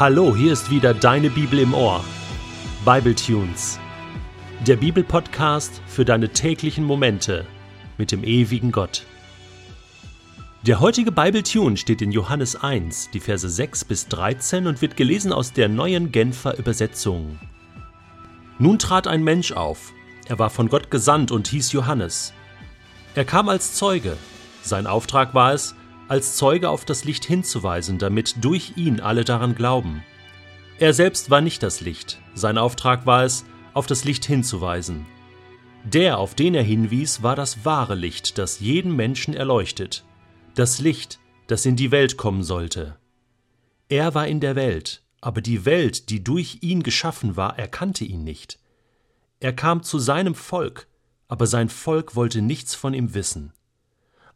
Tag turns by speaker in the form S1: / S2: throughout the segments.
S1: Hallo, hier ist wieder deine Bibel im Ohr. Bible Tunes. Der Bibelpodcast für deine täglichen Momente mit dem ewigen Gott. Der heutige Bible Tune steht in Johannes 1, die Verse 6 bis 13 und wird gelesen aus der neuen Genfer Übersetzung. Nun trat ein Mensch auf. Er war von Gott gesandt und hieß Johannes. Er kam als Zeuge. Sein Auftrag war es, als Zeuge auf das Licht hinzuweisen, damit durch ihn alle daran glauben. Er selbst war nicht das Licht, sein Auftrag war es, auf das Licht hinzuweisen. Der, auf den er hinwies, war das wahre Licht, das jeden Menschen erleuchtet, das Licht, das in die Welt kommen sollte. Er war in der Welt, aber die Welt, die durch ihn geschaffen war, erkannte ihn nicht. Er kam zu seinem Volk, aber sein Volk wollte nichts von ihm wissen.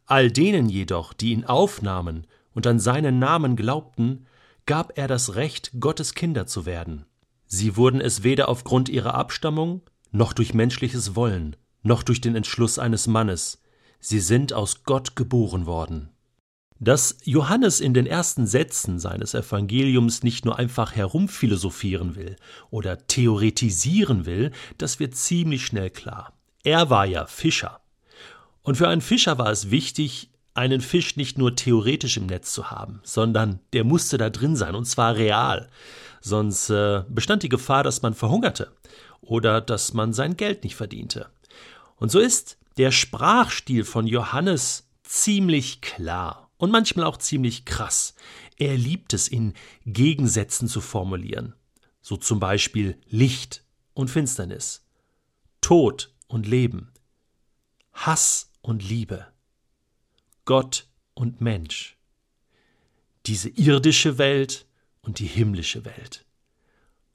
S1: All denen jedoch, die ihn aufnahmen und an seinen Namen glaubten, gab er das Recht, Gottes Kinder zu werden. Sie wurden es weder aufgrund ihrer Abstammung, noch durch menschliches Wollen, noch durch den Entschluss eines Mannes, sie sind aus Gott geboren worden. Dass Johannes in den ersten Sätzen seines Evangeliums nicht nur einfach herumphilosophieren will oder theoretisieren will, das wird ziemlich schnell klar. Er war ja Fischer. Und für einen Fischer war es wichtig, einen Fisch nicht nur theoretisch im Netz zu haben, sondern der musste da drin sein, und zwar real. Sonst äh, bestand die Gefahr, dass man verhungerte oder dass man sein Geld nicht verdiente. Und so ist der Sprachstil von Johannes ziemlich klar und manchmal auch ziemlich krass. Er liebt es, in Gegensätzen zu formulieren. So zum Beispiel Licht und Finsternis, Tod und Leben, Hass und Liebe, Gott und Mensch, diese irdische Welt und die himmlische Welt.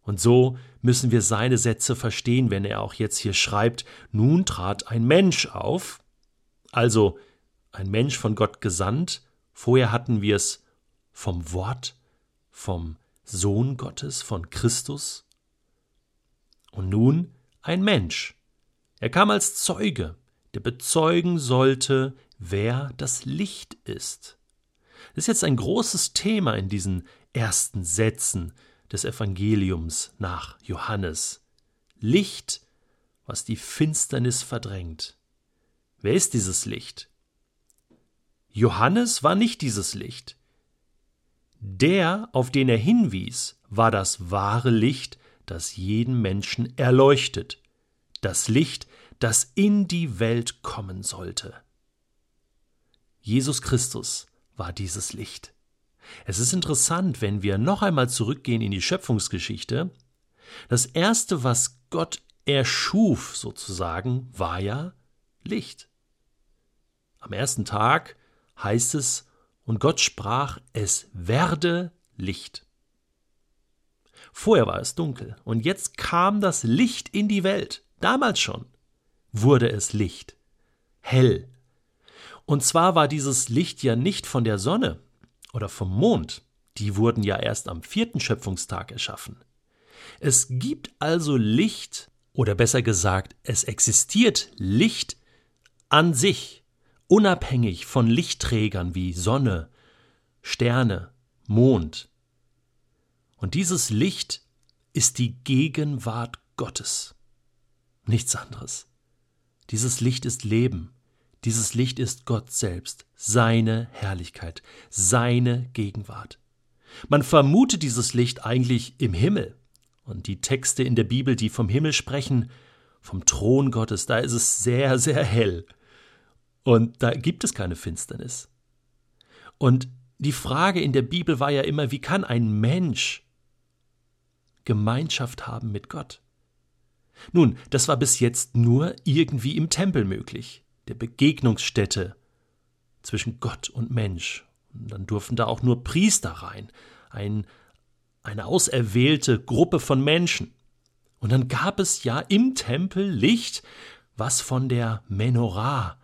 S1: Und so müssen wir seine Sätze verstehen, wenn er auch jetzt hier schreibt, nun trat ein Mensch auf, also ein Mensch von Gott gesandt, vorher hatten wir es vom Wort, vom Sohn Gottes, von Christus, und nun ein Mensch. Er kam als Zeuge, der bezeugen sollte, wer das Licht ist. Das ist jetzt ein großes Thema in diesen ersten Sätzen des Evangeliums nach Johannes. Licht, was die Finsternis verdrängt. Wer ist dieses Licht? Johannes war nicht dieses Licht. Der, auf den er hinwies, war das wahre Licht, das jeden Menschen erleuchtet. Das Licht, das in die Welt kommen sollte. Jesus Christus war dieses Licht. Es ist interessant, wenn wir noch einmal zurückgehen in die Schöpfungsgeschichte. Das Erste, was Gott erschuf, sozusagen, war ja Licht. Am ersten Tag heißt es, und Gott sprach, es werde Licht. Vorher war es dunkel, und jetzt kam das Licht in die Welt, damals schon wurde es Licht, hell. Und zwar war dieses Licht ja nicht von der Sonne oder vom Mond, die wurden ja erst am vierten Schöpfungstag erschaffen. Es gibt also Licht, oder besser gesagt, es existiert Licht an sich, unabhängig von Lichtträgern wie Sonne, Sterne, Mond. Und dieses Licht ist die Gegenwart Gottes. Nichts anderes. Dieses Licht ist Leben. Dieses Licht ist Gott selbst, seine Herrlichkeit, seine Gegenwart. Man vermutet dieses Licht eigentlich im Himmel. Und die Texte in der Bibel, die vom Himmel sprechen, vom Thron Gottes, da ist es sehr, sehr hell. Und da gibt es keine Finsternis. Und die Frage in der Bibel war ja immer, wie kann ein Mensch Gemeinschaft haben mit Gott? Nun, das war bis jetzt nur irgendwie im Tempel möglich, der Begegnungsstätte zwischen Gott und Mensch. Und dann durften da auch nur Priester rein, ein, eine auserwählte Gruppe von Menschen. Und dann gab es ja im Tempel Licht, was von der Menorah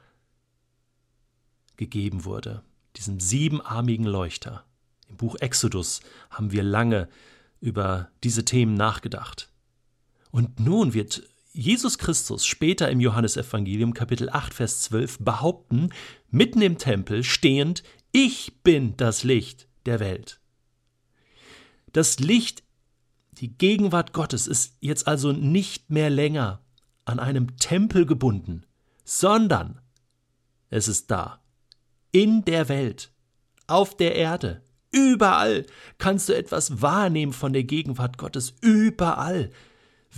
S1: gegeben wurde, diesem siebenarmigen Leuchter. Im Buch Exodus haben wir lange über diese Themen nachgedacht. Und nun wird Jesus Christus später im Johannesevangelium Kapitel 8 Vers 12 behaupten, mitten im Tempel stehend, ich bin das Licht der Welt. Das Licht, die Gegenwart Gottes ist jetzt also nicht mehr länger an einem Tempel gebunden, sondern es ist da, in der Welt, auf der Erde, überall kannst du etwas wahrnehmen von der Gegenwart Gottes, überall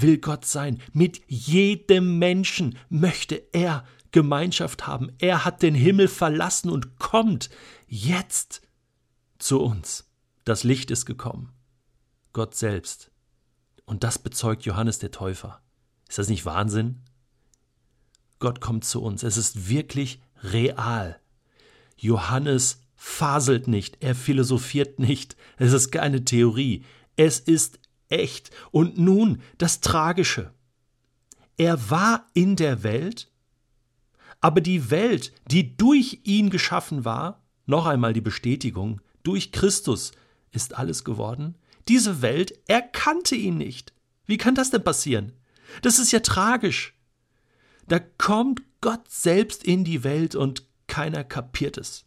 S1: will Gott sein, mit jedem Menschen möchte er Gemeinschaft haben, er hat den Himmel verlassen und kommt jetzt zu uns. Das Licht ist gekommen, Gott selbst. Und das bezeugt Johannes der Täufer. Ist das nicht Wahnsinn? Gott kommt zu uns. Es ist wirklich real. Johannes faselt nicht, er philosophiert nicht, es ist keine Theorie, es ist echt. Und nun das Tragische. Er war in der Welt, aber die Welt, die durch ihn geschaffen war, noch einmal die Bestätigung, durch Christus ist alles geworden, diese Welt erkannte ihn nicht. Wie kann das denn passieren? Das ist ja tragisch. Da kommt Gott selbst in die Welt und keiner kapiert es.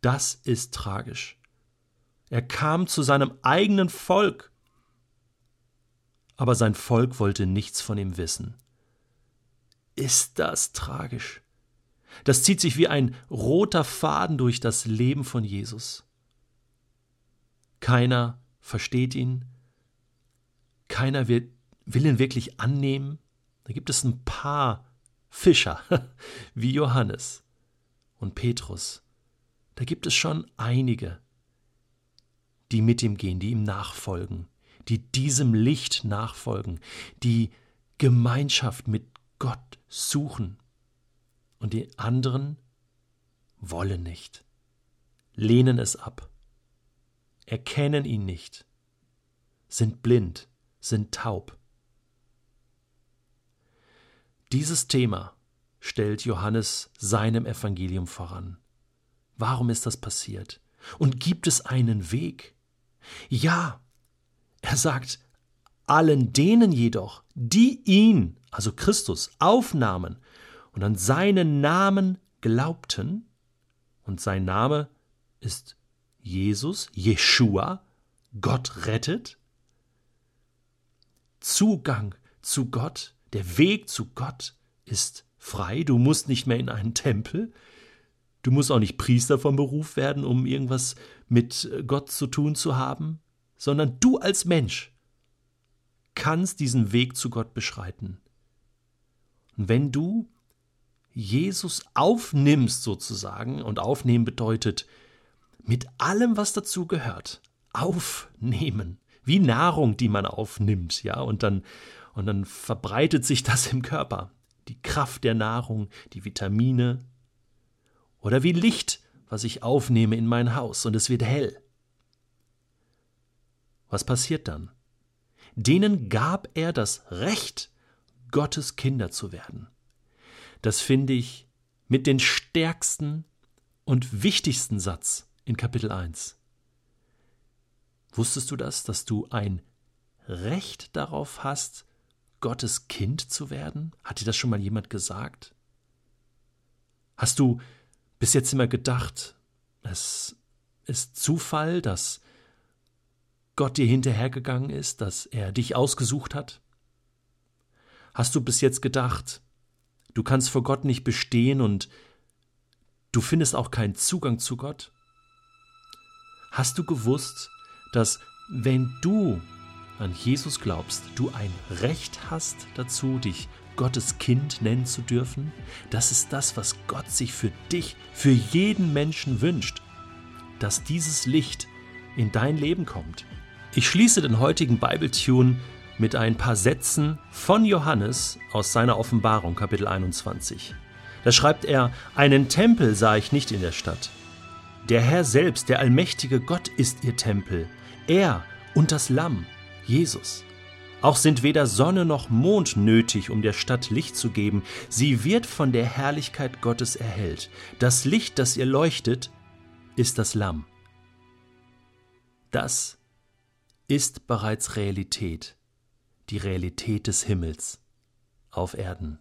S1: Das ist tragisch. Er kam zu seinem eigenen Volk, aber sein Volk wollte nichts von ihm wissen. Ist das tragisch? Das zieht sich wie ein roter Faden durch das Leben von Jesus. Keiner versteht ihn, keiner will, will ihn wirklich annehmen. Da gibt es ein paar Fischer, wie Johannes und Petrus. Da gibt es schon einige, die mit ihm gehen, die ihm nachfolgen, die diesem Licht nachfolgen, die Gemeinschaft mit Gott suchen. Und die anderen wollen nicht, lehnen es ab, erkennen ihn nicht, sind blind, sind taub. Dieses Thema stellt Johannes seinem Evangelium voran. Warum ist das passiert? Und gibt es einen Weg? Ja, er sagt, allen denen jedoch, die ihn, also Christus, aufnahmen und an seinen Namen glaubten, und sein Name ist Jesus, Jeshua, Gott rettet, Zugang zu Gott, der Weg zu Gott ist frei, du musst nicht mehr in einen Tempel, du musst auch nicht Priester vom Beruf werden, um irgendwas mit Gott zu tun zu haben, sondern du als Mensch kannst diesen Weg zu Gott beschreiten. Und wenn du Jesus aufnimmst sozusagen, und aufnehmen bedeutet mit allem, was dazu gehört, aufnehmen, wie Nahrung, die man aufnimmt, ja, und dann, und dann verbreitet sich das im Körper. Die Kraft der Nahrung, die Vitamine, oder wie Licht, was ich aufnehme in mein Haus und es wird hell. Was passiert dann? Denen gab er das Recht, Gottes Kinder zu werden. Das finde ich mit den stärksten und wichtigsten Satz in Kapitel 1. Wusstest du das, dass du ein Recht darauf hast, Gottes Kind zu werden? Hat dir das schon mal jemand gesagt? Hast du bis jetzt immer gedacht, es ist Zufall, dass Gott dir hinterhergegangen ist, dass er dich ausgesucht hat? Hast du bis jetzt gedacht, du kannst vor Gott nicht bestehen und du findest auch keinen Zugang zu Gott? Hast du gewusst, dass wenn du an Jesus glaubst, du ein Recht hast dazu, dich Gottes Kind nennen zu dürfen? Das ist das, was Gott sich für dich, für jeden Menschen wünscht, dass dieses Licht in dein Leben kommt. Ich schließe den heutigen Bibletune mit ein paar Sätzen von Johannes aus seiner Offenbarung Kapitel 21. Da schreibt er, einen Tempel sah ich nicht in der Stadt. Der Herr selbst, der allmächtige Gott ist ihr Tempel. Er und das Lamm, Jesus. Auch sind weder Sonne noch Mond nötig, um der Stadt Licht zu geben. Sie wird von der Herrlichkeit Gottes erhellt. Das Licht, das ihr leuchtet, ist das Lamm. Das ist bereits Realität, die Realität des Himmels auf Erden.